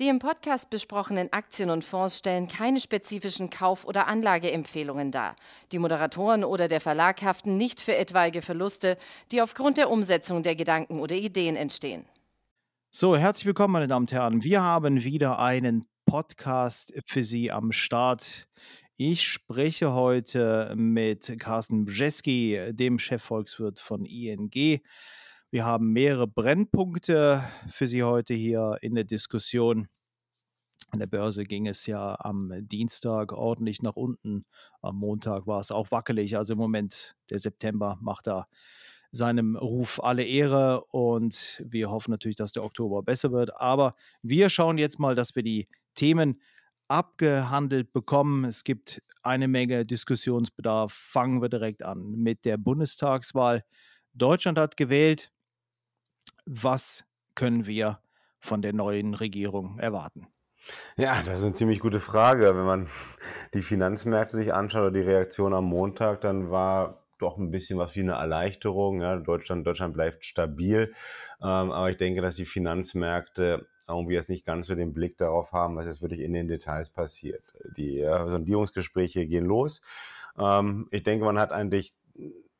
Die im Podcast besprochenen Aktien und Fonds stellen keine spezifischen Kauf- oder Anlageempfehlungen dar. Die Moderatoren oder der Verlag haften nicht für etwaige Verluste, die aufgrund der Umsetzung der Gedanken oder Ideen entstehen. So, herzlich willkommen, meine Damen und Herren. Wir haben wieder einen Podcast für Sie am Start. Ich spreche heute mit Carsten Brzeski, dem Chefvolkswirt von ING. Wir haben mehrere Brennpunkte für Sie heute hier in der Diskussion. An der Börse ging es ja am Dienstag ordentlich nach unten. Am Montag war es auch wackelig. Also im Moment, der September macht da seinem Ruf alle Ehre und wir hoffen natürlich, dass der Oktober besser wird. Aber wir schauen jetzt mal, dass wir die Themen abgehandelt bekommen. Es gibt eine Menge Diskussionsbedarf. Fangen wir direkt an mit der Bundestagswahl. Deutschland hat gewählt was können wir von der neuen Regierung erwarten? Ja, das ist eine ziemlich gute Frage. Wenn man die Finanzmärkte sich anschaut oder die Reaktion am Montag, dann war doch ein bisschen was wie eine Erleichterung. Ja, Deutschland, Deutschland bleibt stabil. Ähm, aber ich denke, dass die Finanzmärkte irgendwie jetzt nicht ganz so den Blick darauf haben, was jetzt wirklich in den Details passiert. Die äh, Sondierungsgespräche gehen los. Ähm, ich denke, man hat eigentlich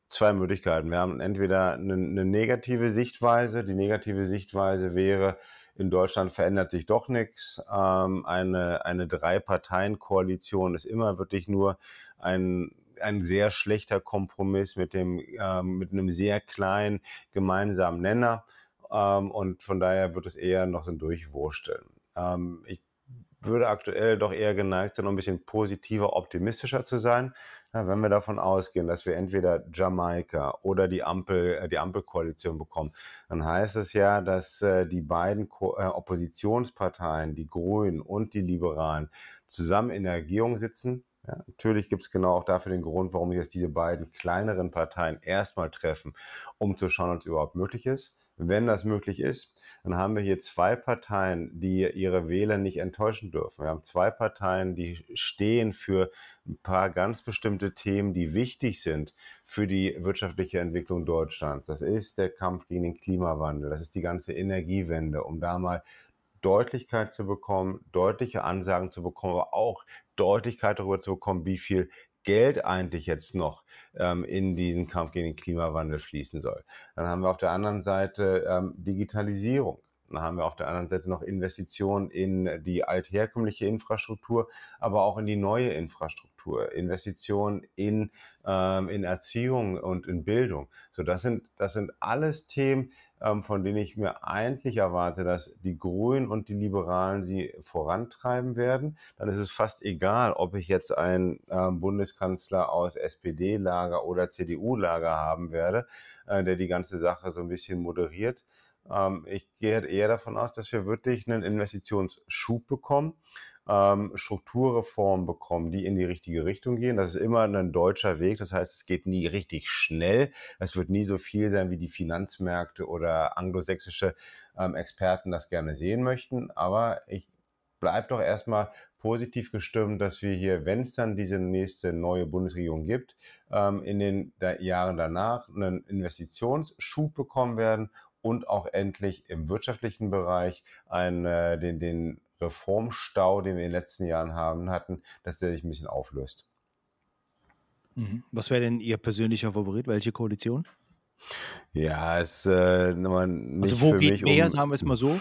zwei Möglichkeiten. Wir haben entweder eine, eine negative Sichtweise. Die negative Sichtweise wäre, in Deutschland verändert sich doch nichts. Ähm, eine eine Drei-Parteien-Koalition ist immer wirklich nur ein, ein sehr schlechter Kompromiss mit, dem, ähm, mit einem sehr kleinen gemeinsamen Nenner. Ähm, und von daher wird es eher noch so ein Durchwursteln. Ähm, ich würde aktuell doch eher geneigt sein, ein bisschen positiver, optimistischer zu sein. Ja, wenn wir davon ausgehen, dass wir entweder Jamaika oder die Ampel, äh, die Ampelkoalition bekommen, dann heißt es ja, dass äh, die beiden Ko äh, Oppositionsparteien, die Grünen und die Liberalen, zusammen in der Regierung sitzen. Ja, natürlich gibt es genau auch dafür den Grund, warum sich jetzt diese beiden kleineren Parteien erstmal treffen, um zu schauen, ob es überhaupt möglich ist. Wenn das möglich ist, dann haben wir hier zwei Parteien, die ihre Wähler nicht enttäuschen dürfen. Wir haben zwei Parteien, die stehen für ein paar ganz bestimmte Themen, die wichtig sind für die wirtschaftliche Entwicklung Deutschlands. Das ist der Kampf gegen den Klimawandel, das ist die ganze Energiewende, um da mal Deutlichkeit zu bekommen, deutliche Ansagen zu bekommen, aber auch Deutlichkeit darüber zu bekommen, wie viel Geld eigentlich jetzt noch ähm, in diesen Kampf gegen den Klimawandel fließen soll. Dann haben wir auf der anderen Seite ähm, Digitalisierung. Dann haben wir auf der anderen Seite noch Investitionen in die altherkömmliche Infrastruktur, aber auch in die neue Infrastruktur, Investitionen in, ähm, in Erziehung und in Bildung. So, das sind, das sind alles Themen, ähm, von denen ich mir eigentlich erwarte, dass die Grünen und die Liberalen sie vorantreiben werden. Dann ist es fast egal, ob ich jetzt einen ähm, Bundeskanzler aus SPD-Lager oder CDU-Lager haben werde, äh, der die ganze Sache so ein bisschen moderiert. Ähm, ich gehe eher davon aus, dass wir wirklich einen Investitionsschub bekommen, ähm, Strukturreformen bekommen, die in die richtige Richtung gehen. Das ist immer ein deutscher Weg. Das heißt, es geht nie richtig schnell. Es wird nie so viel sein, wie die Finanzmärkte oder anglosächsische ähm, Experten das gerne sehen möchten. Aber ich bleibe doch erstmal positiv gestimmt, dass wir hier, wenn es dann diese nächste neue Bundesregierung gibt, ähm, in den Jahren danach einen Investitionsschub bekommen werden und auch endlich im wirtschaftlichen Bereich einen, äh, den, den Reformstau, den wir in den letzten Jahren haben, hatten, dass der sich ein bisschen auflöst. Mhm. Was wäre denn Ihr persönlicher Favorit? Welche Koalition? Ja, es äh, nicht Also wo geht mehr, um, sagen wir es mal so?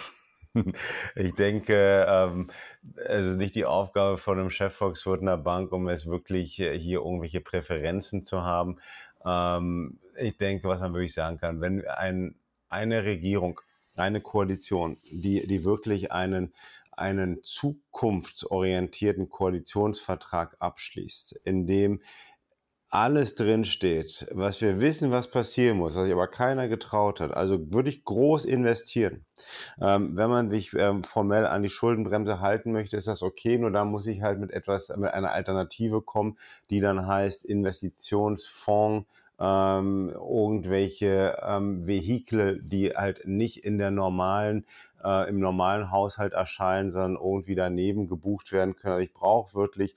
ich denke, ähm, es ist nicht die Aufgabe von einem Chefvolkswirt einer Bank, um es wirklich äh, hier irgendwelche Präferenzen zu haben. Ähm, ich denke, was man wirklich sagen kann, wenn ein eine Regierung, eine Koalition, die, die wirklich einen, einen zukunftsorientierten Koalitionsvertrag abschließt, in dem alles drinsteht, was wir wissen, was passieren muss, was sich aber keiner getraut hat. Also wirklich groß investieren. Ähm, wenn man sich ähm, formell an die Schuldenbremse halten möchte, ist das okay. Nur da muss ich halt mit etwas, mit einer Alternative kommen, die dann heißt Investitionsfonds ähm, irgendwelche ähm, Vehikel, die halt nicht in der normalen, äh, im normalen Haushalt erscheinen, sondern irgendwie daneben gebucht werden können. Also ich brauche wirklich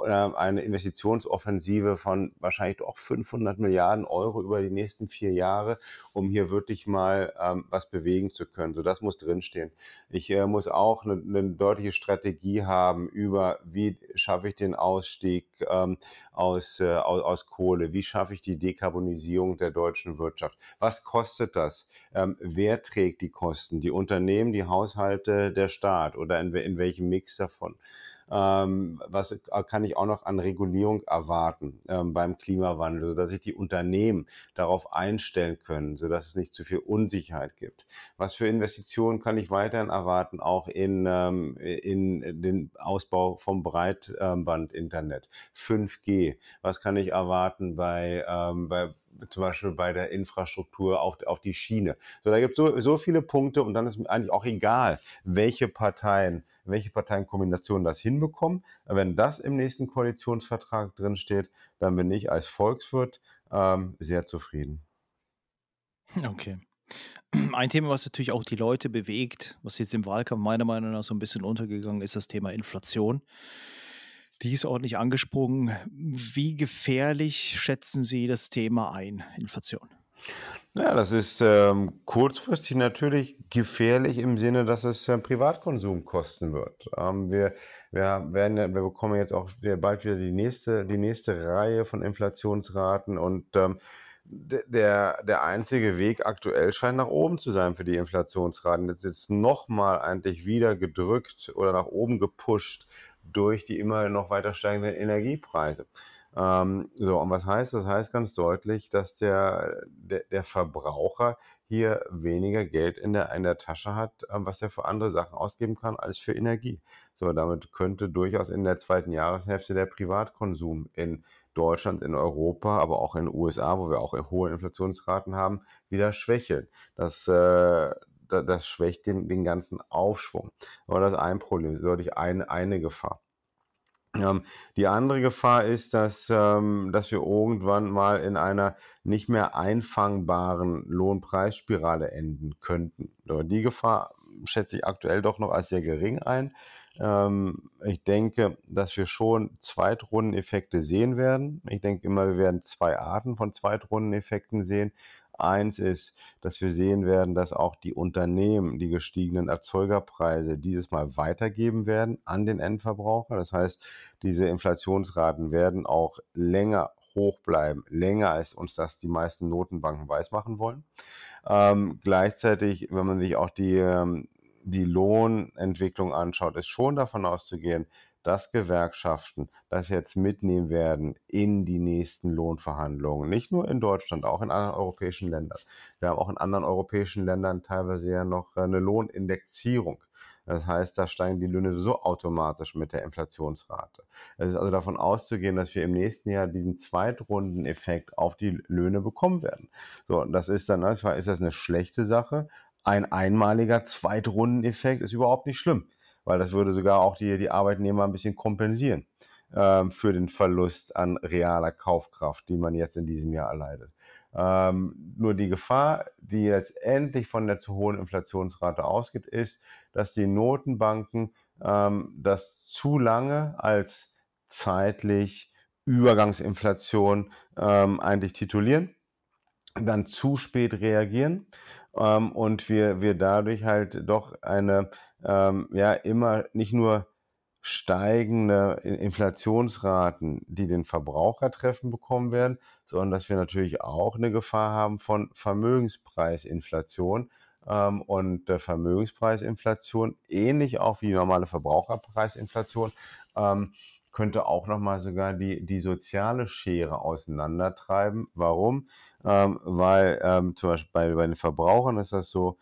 eine Investitionsoffensive von wahrscheinlich auch 500 Milliarden Euro über die nächsten vier Jahre, um hier wirklich mal ähm, was bewegen zu können. So, das muss drinstehen. Ich äh, muss auch eine, eine, deutliche Strategie haben über, wie schaffe ich den Ausstieg ähm, aus, äh, aus, aus, Kohle, wie schaffe ich die Dekarbonisierung der deutschen Wirtschaft, was kostet das, ähm, wer trägt die Kosten, die Unternehmen, die Haushalte, der Staat oder in, in welchem Mix davon. Ähm, was kann ich auch noch an Regulierung erwarten ähm, beim Klimawandel, sodass sich die Unternehmen darauf einstellen können, sodass es nicht zu viel Unsicherheit gibt? Was für Investitionen kann ich weiterhin erwarten, auch in, ähm, in den Ausbau vom Breitbandinternet, 5G? Was kann ich erwarten bei, ähm, bei zum Beispiel bei der Infrastruktur auf, auf die Schiene. So, da gibt es so, so viele Punkte und dann ist eigentlich auch egal, welche Parteien welche Parteienkombinationen das hinbekommen. Wenn das im nächsten Koalitionsvertrag drinsteht, dann bin ich als Volkswirt ähm, sehr zufrieden. Okay. Ein Thema, was natürlich auch die Leute bewegt, was jetzt im Wahlkampf meiner Meinung nach so ein bisschen untergegangen ist, das Thema Inflation. Die ist ordentlich angesprungen. Wie gefährlich schätzen Sie das Thema ein, Inflation? Ja, das ist ähm, kurzfristig natürlich gefährlich im Sinne, dass es äh, Privatkonsum kosten wird. Ähm, wir, wir, werden, wir bekommen jetzt auch bald wieder die nächste, die nächste Reihe von Inflationsraten und ähm, der, der einzige Weg aktuell scheint nach oben zu sein für die Inflationsraten. Jetzt ist nochmal eigentlich wieder gedrückt oder nach oben gepusht durch die immer noch weiter steigenden Energiepreise. Ähm, so, und was heißt das? Heißt ganz deutlich, dass der, der, der Verbraucher hier weniger Geld in der, in der Tasche hat, ähm, was er für andere Sachen ausgeben kann als für Energie. So, damit könnte durchaus in der zweiten Jahreshälfte der Privatkonsum in Deutschland, in Europa, aber auch in den USA, wo wir auch hohe Inflationsraten haben, wieder schwächeln. Das, äh, das schwächt den, den ganzen Aufschwung. Aber das ist ein Problem, das ist deutlich eine, eine Gefahr. Ähm, die andere Gefahr ist, dass, ähm, dass wir irgendwann mal in einer nicht mehr einfangbaren Lohnpreisspirale enden könnten. Die Gefahr schätze ich aktuell doch noch als sehr gering ein. Ähm, ich denke, dass wir schon Zweitrundeneffekte sehen werden. Ich denke immer, wir werden zwei Arten von Zweitrundeneffekten sehen. Eins ist, dass wir sehen werden, dass auch die Unternehmen die gestiegenen Erzeugerpreise dieses Mal weitergeben werden an den Endverbraucher. Das heißt, diese Inflationsraten werden auch länger hoch bleiben, länger als uns das die meisten Notenbanken weismachen wollen. Ähm, gleichzeitig, wenn man sich auch die, ähm, die Lohnentwicklung anschaut, ist schon davon auszugehen, dass Gewerkschaften das jetzt mitnehmen werden in die nächsten Lohnverhandlungen. Nicht nur in Deutschland, auch in anderen europäischen Ländern. Wir haben auch in anderen europäischen Ländern teilweise ja noch eine Lohnindexierung. Das heißt, da steigen die Löhne so automatisch mit der Inflationsrate. Es ist also davon auszugehen, dass wir im nächsten Jahr diesen Zweitrundeneffekt auf die Löhne bekommen werden. So, das ist dann, ne, zwar ist das eine schlechte Sache. Ein einmaliger Zweitrundeneffekt ist überhaupt nicht schlimm weil das würde sogar auch die, die Arbeitnehmer ein bisschen kompensieren ähm, für den Verlust an realer Kaufkraft, die man jetzt in diesem Jahr erleidet. Ähm, nur die Gefahr, die letztendlich von der zu hohen Inflationsrate ausgeht, ist, dass die Notenbanken ähm, das zu lange als zeitlich Übergangsinflation ähm, eigentlich titulieren, dann zu spät reagieren ähm, und wir, wir dadurch halt doch eine ähm, ja immer nicht nur steigende Inflationsraten, die den Verbraucher treffen bekommen werden, sondern dass wir natürlich auch eine Gefahr haben von Vermögenspreisinflation. Ähm, und äh, Vermögenspreisinflation, ähnlich auch wie normale Verbraucherpreisinflation, ähm, könnte auch nochmal sogar die, die soziale Schere auseinandertreiben. Warum? Ähm, weil ähm, zum Beispiel bei, bei den Verbrauchern ist das so,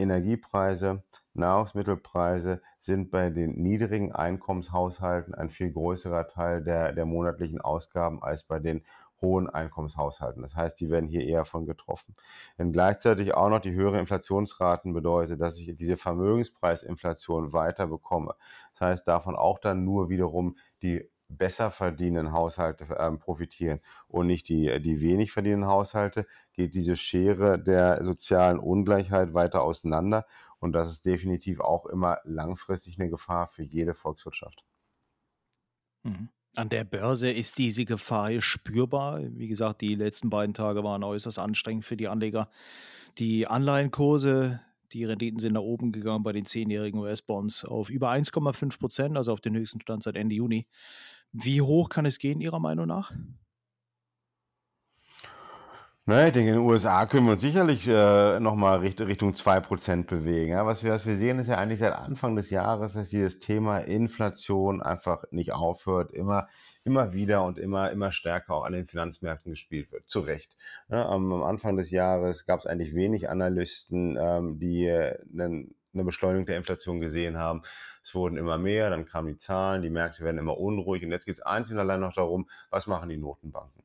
Energiepreise, Nahrungsmittelpreise sind bei den niedrigen Einkommenshaushalten ein viel größerer Teil der, der monatlichen Ausgaben als bei den hohen Einkommenshaushalten. Das heißt, die werden hier eher von getroffen. Wenn gleichzeitig auch noch die höhere Inflationsraten bedeutet, dass ich diese Vermögenspreisinflation weiter bekomme, das heißt davon auch dann nur wiederum die besser verdienenden Haushalte ähm, profitieren und nicht die, die wenig verdienenden Haushalte, geht diese Schere der sozialen Ungleichheit weiter auseinander. Und das ist definitiv auch immer langfristig eine Gefahr für jede Volkswirtschaft. Mhm. An der Börse ist diese Gefahr spürbar. Wie gesagt, die letzten beiden Tage waren äußerst anstrengend für die Anleger. Die Anleihenkurse, die Renditen sind nach oben gegangen bei den zehnjährigen US-Bonds auf über 1,5 Prozent, also auf den höchsten Stand seit Ende Juni. Wie hoch kann es gehen, Ihrer Meinung nach? Naja, ich denke, in den USA können wir uns sicherlich äh, nochmal Richt Richtung 2% bewegen. Ja, was, wir, was wir sehen, ist ja eigentlich seit Anfang des Jahres, dass dieses Thema Inflation einfach nicht aufhört, immer, immer wieder und immer, immer stärker auch an den Finanzmärkten gespielt wird. Zu Recht. Ja, am, am, Anfang des Jahres gab es eigentlich wenig Analysten, ähm, die einen eine Beschleunigung der Inflation gesehen haben. Es wurden immer mehr, dann kamen die Zahlen, die Märkte werden immer unruhig und jetzt geht es einzig und allein noch darum, was machen die Notenbanken.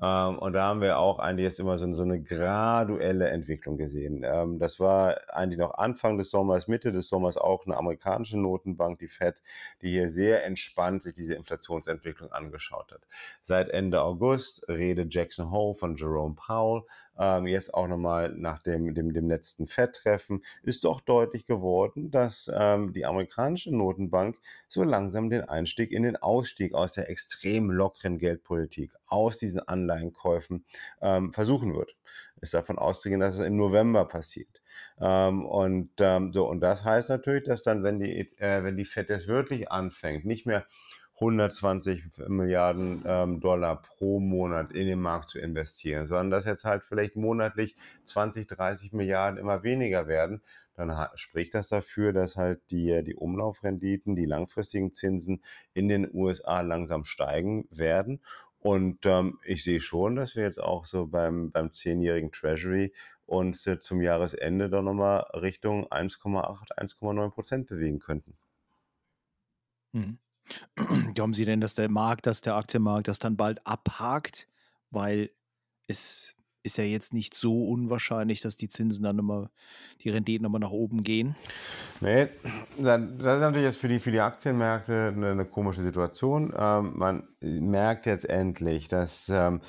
Ähm, und da haben wir auch eigentlich jetzt immer so, so eine graduelle Entwicklung gesehen. Ähm, das war eigentlich noch Anfang des Sommers, Mitte des Sommers auch eine amerikanische Notenbank, die Fed, die hier sehr entspannt sich diese Inflationsentwicklung angeschaut hat. Seit Ende August redet Jackson Hole von Jerome Powell ähm, jetzt auch nochmal nach dem, dem, dem letzten Fed-Treffen, ist doch deutlich geworden, dass ähm, die amerikanische Notenbank so langsam den Einstieg in den Ausstieg aus der extrem lockeren Geldpolitik, aus diesen Anleihenkäufen ähm, versuchen wird. Ist davon auszugehen, dass es im November passiert. Ähm, und ähm, so, und das heißt natürlich, dass dann, wenn die, äh, wenn die Fed jetzt wirklich anfängt, nicht mehr 120 Milliarden ähm, Dollar pro Monat in den Markt zu investieren, sondern dass jetzt halt vielleicht monatlich 20, 30 Milliarden immer weniger werden, dann spricht das dafür, dass halt die, die Umlaufrenditen, die langfristigen Zinsen in den USA langsam steigen werden. Und ähm, ich sehe schon, dass wir jetzt auch so beim, beim zehnjährigen Treasury uns äh, zum Jahresende dann nochmal Richtung 1,8, 1,9 Prozent bewegen könnten. Mhm. Glauben Sie denn, dass der Markt, dass der Aktienmarkt das dann bald abhakt? Weil es ist ja jetzt nicht so unwahrscheinlich, dass die Zinsen dann immer, die Renditen nochmal nach oben gehen. Nee, das ist natürlich jetzt für die, für die Aktienmärkte eine, eine komische Situation. Ähm, man merkt jetzt endlich, dass ähm,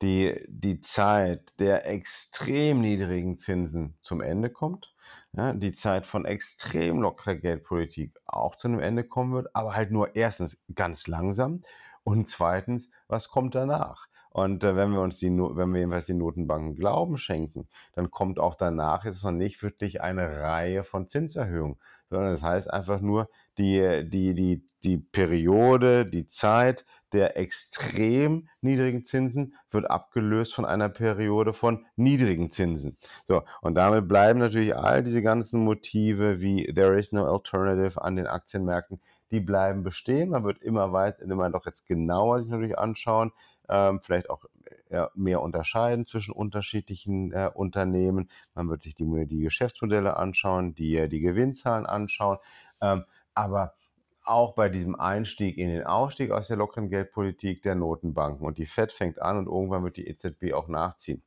die, die Zeit der extrem niedrigen Zinsen zum Ende kommt ja, die Zeit von extrem lockerer Geldpolitik auch zu einem Ende kommen wird, aber halt nur erstens ganz langsam und zweitens, was kommt danach? Und äh, wenn wir uns die, wenn wir jedenfalls die Notenbanken Glauben schenken, dann kommt auch danach jetzt noch nicht wirklich eine Reihe von Zinserhöhungen, sondern das heißt einfach nur die, die, die, die Periode, die Zeit der extrem niedrigen Zinsen wird abgelöst von einer Periode von niedrigen Zinsen. So, und damit bleiben natürlich all diese ganzen Motive wie there is no alternative an den Aktienmärkten, die bleiben bestehen. Man wird immer weiter, immer doch jetzt genauer sich natürlich anschauen, ähm, vielleicht auch ja, mehr unterscheiden zwischen unterschiedlichen äh, Unternehmen. Man wird sich die, die Geschäftsmodelle anschauen, die, die Gewinnzahlen anschauen. Ähm, aber auch bei diesem Einstieg in den Ausstieg aus der lockeren Geldpolitik der Notenbanken und die Fed fängt an und irgendwann wird die EZB auch nachziehen.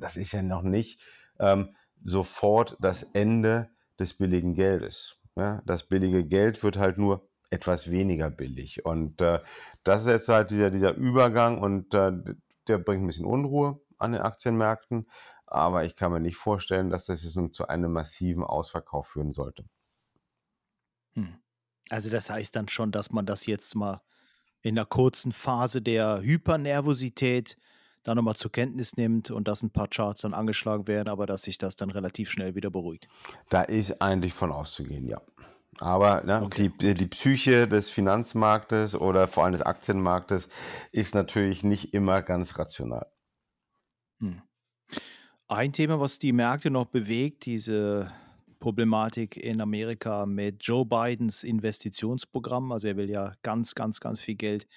Das ist ja noch nicht ähm, sofort das Ende des billigen Geldes. Ja, das billige Geld wird halt nur etwas weniger billig. Und äh, das ist jetzt halt dieser, dieser Übergang und äh, der bringt ein bisschen Unruhe an den Aktienmärkten. Aber ich kann mir nicht vorstellen, dass das jetzt nun zu einem massiven Ausverkauf führen sollte. Hm. Also das heißt dann schon, dass man das jetzt mal in einer kurzen Phase der Hypernervosität dann nochmal zur Kenntnis nimmt und dass ein paar Charts dann angeschlagen werden, aber dass sich das dann relativ schnell wieder beruhigt. Da ist eigentlich von auszugehen, ja. Aber ne, okay. die, die Psyche des Finanzmarktes oder vor allem des Aktienmarktes ist natürlich nicht immer ganz rational. Hm. Ein Thema, was die Märkte noch bewegt, diese Problematik in Amerika mit Joe Bidens Investitionsprogramm. Also er will ja ganz, ganz, ganz viel Geld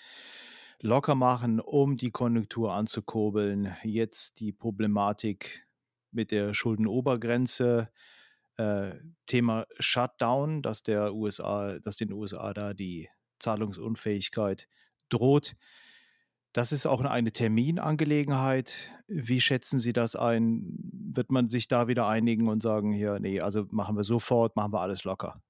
locker machen, um die Konjunktur anzukurbeln. Jetzt die Problematik mit der Schuldenobergrenze. Äh, Thema Shutdown, dass der USA, dass den USA da die Zahlungsunfähigkeit droht. Das ist auch eine Terminangelegenheit. Wie schätzen Sie das ein? Wird man sich da wieder einigen und sagen, hier, nee, also machen wir sofort, machen wir alles locker?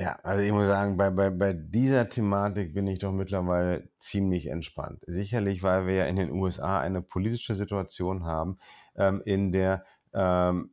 Ja, also ich muss sagen, bei, bei, bei dieser Thematik bin ich doch mittlerweile ziemlich entspannt. Sicherlich, weil wir ja in den USA eine politische Situation haben, ähm, in der ähm,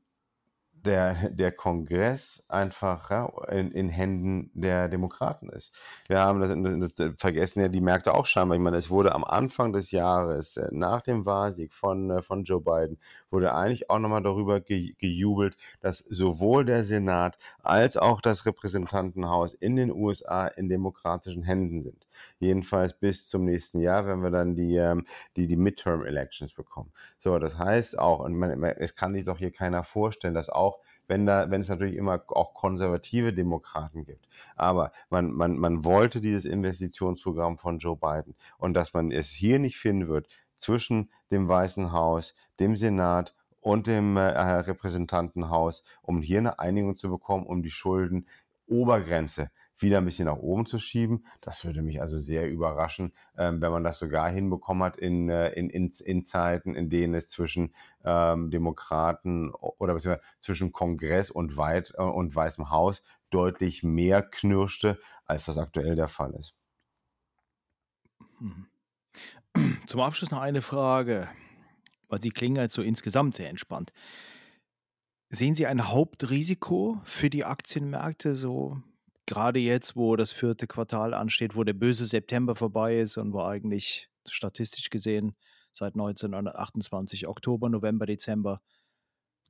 der, der Kongress einfach ja, in, in Händen der Demokraten ist. Wir haben das, das, vergessen ja die Märkte auch scheinbar. Ich meine, es wurde am Anfang des Jahres, äh, nach dem Wahlsieg von, äh, von Joe Biden, wurde eigentlich auch nochmal darüber ge, gejubelt, dass sowohl der Senat als auch das Repräsentantenhaus in den USA in demokratischen Händen sind. Jedenfalls bis zum nächsten Jahr, wenn wir dann die, ähm, die, die Midterm Elections bekommen. So, das heißt auch, und man, es kann sich doch hier keiner vorstellen, dass auch wenn da, wenn es natürlich immer auch konservative Demokraten gibt. Aber man, man, man wollte dieses Investitionsprogramm von Joe Biden und dass man es hier nicht finden wird zwischen dem Weißen Haus, dem Senat und dem äh, Repräsentantenhaus, um hier eine Einigung zu bekommen, um die Schulden Obergrenze wieder ein bisschen nach oben zu schieben. Das würde mich also sehr überraschen, ähm, wenn man das sogar hinbekommen hat in, äh, in, in, in Zeiten, in denen es zwischen ähm, Demokraten oder zwischen Kongress und, Weit, äh, und Weißem Haus deutlich mehr knirschte, als das aktuell der Fall ist. Mhm. Zum Abschluss noch eine Frage, weil Sie klingen halt so insgesamt sehr entspannt. Sehen Sie ein Hauptrisiko für die Aktienmärkte so gerade jetzt, wo das vierte Quartal ansteht, wo der böse September vorbei ist und wo eigentlich statistisch gesehen seit 1928 Oktober, November, Dezember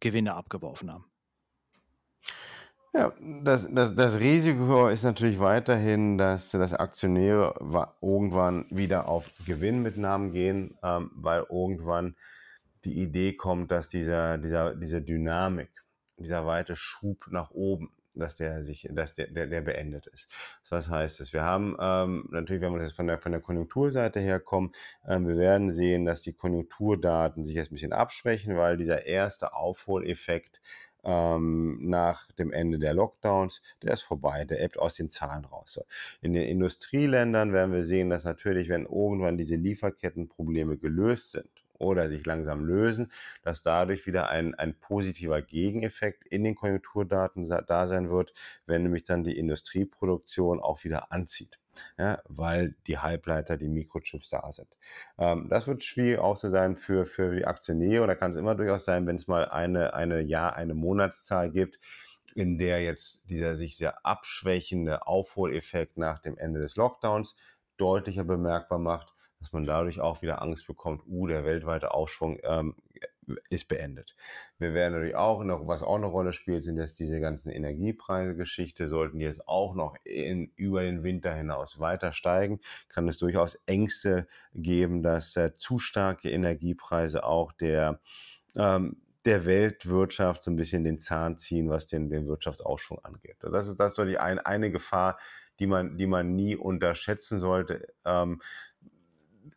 Gewinne abgeworfen haben. Ja, das, das, das Risiko ist natürlich weiterhin, dass, dass Aktionäre irgendwann wieder auf Gewinnmitnahmen gehen, ähm, weil irgendwann die Idee kommt, dass dieser, dieser, diese Dynamik, dieser weite Schub nach oben, dass der sich, dass der, der, der beendet ist. Was heißt das? Wir haben ähm, natürlich, wenn wir jetzt von der, von der Konjunkturseite herkommen, ähm, wir werden sehen, dass die Konjunkturdaten sich jetzt ein bisschen abschwächen, weil dieser erste Aufholeffekt ähm, nach dem Ende der Lockdowns, der ist vorbei, der ebbt aus den Zahlen raus. In den Industrieländern werden wir sehen, dass natürlich, wenn irgendwann diese Lieferkettenprobleme gelöst sind oder sich langsam lösen, dass dadurch wieder ein, ein positiver Gegeneffekt in den Konjunkturdaten da sein wird, wenn nämlich dann die Industrieproduktion auch wieder anzieht. Ja, weil die Halbleiter, die Mikrochips da sind. Ähm, das wird schwierig auch zu sein für, für die Aktionäre. Da kann es immer durchaus sein, wenn es mal eine, eine Jahr, eine Monatszahl gibt, in der jetzt dieser sich sehr abschwächende Aufholeffekt nach dem Ende des Lockdowns deutlicher bemerkbar macht, dass man dadurch auch wieder Angst bekommt, uh, der weltweite Aufschwung ähm, ist beendet. Wir werden natürlich auch noch, was auch eine Rolle spielt, sind jetzt diese ganzen Energiepreise-Geschichte. Sollten die jetzt auch noch in, über den Winter hinaus weiter steigen, kann es durchaus Ängste geben, dass äh, zu starke Energiepreise auch der ähm, der Weltwirtschaft so ein bisschen den Zahn ziehen, was den, den Wirtschaftsaufschwung angeht. Das ist, das ist natürlich ein, eine Gefahr, die man, die man nie unterschätzen sollte. Ähm,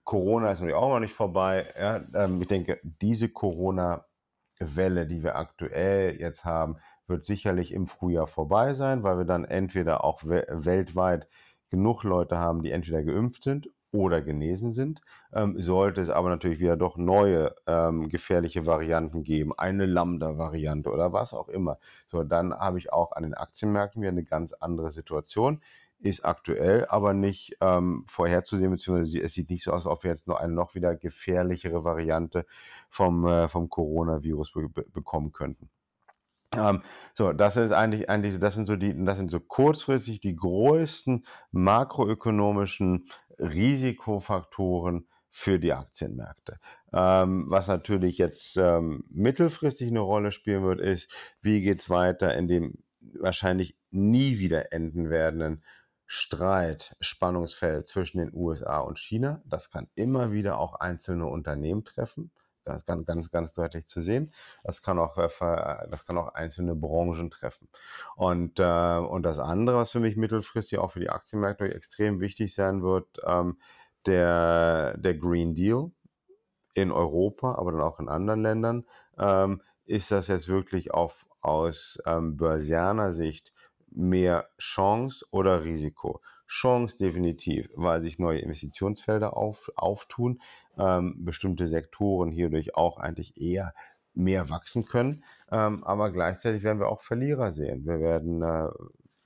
Corona ist natürlich auch noch nicht vorbei. Ja, ähm, ich denke, diese Corona-Welle, die wir aktuell jetzt haben, wird sicherlich im Frühjahr vorbei sein, weil wir dann entweder auch we weltweit genug Leute haben, die entweder geimpft sind oder genesen sind. Ähm, sollte es aber natürlich wieder doch neue ähm, gefährliche Varianten geben, eine Lambda-Variante oder was auch immer, so dann habe ich auch an den Aktienmärkten wieder eine ganz andere Situation ist aktuell aber nicht ähm, vorherzusehen, beziehungsweise es sieht nicht so aus, als ob wir jetzt noch eine noch wieder gefährlichere Variante vom, äh, vom Coronavirus be bekommen könnten. Ähm, so, das ist eigentlich, eigentlich, das sind so die, das sind so kurzfristig die größten makroökonomischen Risikofaktoren für die Aktienmärkte. Ähm, was natürlich jetzt ähm, mittelfristig eine Rolle spielen wird, ist, wie geht es weiter in dem wahrscheinlich nie wieder enden werdenden Streit, Spannungsfeld zwischen den USA und China. Das kann immer wieder auch einzelne Unternehmen treffen. Ist ganz, ganz, ganz deutlich zu sehen. Das kann auch, äh, das kann auch einzelne Branchen treffen. Und, äh, und das andere, was für mich mittelfristig auch für die Aktienmärkte extrem wichtig sein wird, ähm, der, der Green Deal in Europa, aber dann auch in anderen Ländern, ähm, ist das jetzt wirklich auf, aus ähm, börsianer Sicht mehr Chance oder Risiko? Chance definitiv, weil sich neue Investitionsfelder auf, auftun, ähm, bestimmte Sektoren hierdurch auch eigentlich eher mehr wachsen können. Ähm, aber gleichzeitig werden wir auch Verlierer sehen. Wir werden, äh,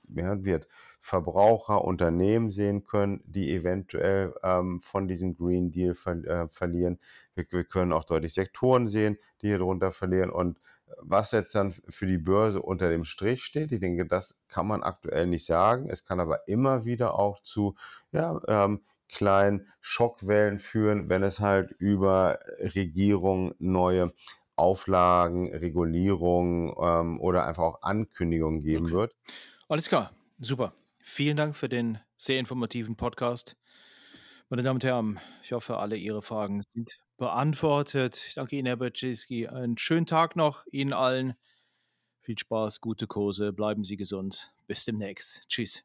wir wird Verbraucher, Unternehmen sehen können, die eventuell ähm, von diesem Green Deal ver äh, verlieren. Wir, wir, können auch deutlich Sektoren sehen, die hier darunter verlieren. Und Was jetzt dann für die Börse unter dem Strich steht, ich denke, das kann man aktuell nicht sagen. Es kann aber immer wieder auch zu ja, ähm, kleinen Schockwellen führen, wenn es halt über Regierung neue Auflagen, Regulierungen ähm, oder einfach auch Ankündigungen geben Okay. wird. Alles klar, super. Vielen Dank für den sehr informativen Podcast. Meine Damen und Herren, ich hoffe, alle Ihre Fragen sind beantwortet. Ich danke Ihnen, Herr Berczynski. Einen schönen Tag noch Ihnen allen. Viel Spaß, gute Kurse, bleiben Sie gesund. Bis demnächst. Tschüss.